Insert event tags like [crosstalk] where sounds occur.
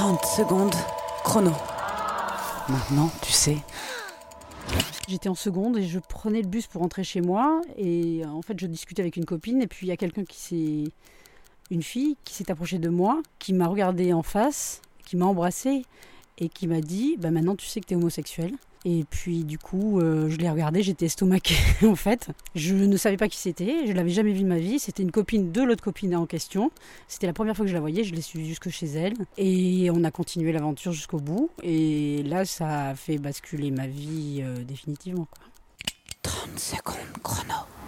30 secondes chrono. Maintenant, tu sais. J'étais en seconde et je prenais le bus pour rentrer chez moi. Et en fait, je discutais avec une copine. Et puis, il y a quelqu'un qui s'est. Une fille qui s'est approchée de moi, qui m'a regardé en face, qui m'a embrassée et qui m'a dit bah Maintenant, tu sais que tu es homosexuel. Et puis du coup, euh, je l'ai regardé, j'étais estomaquée [laughs] en fait. Je ne savais pas qui c'était, je l'avais jamais vu de ma vie. C'était une copine de l'autre copine en question. C'était la première fois que je la voyais, je l'ai suivie jusque chez elle. Et on a continué l'aventure jusqu'au bout. Et là, ça a fait basculer ma vie euh, définitivement. Quoi. 30 secondes chrono.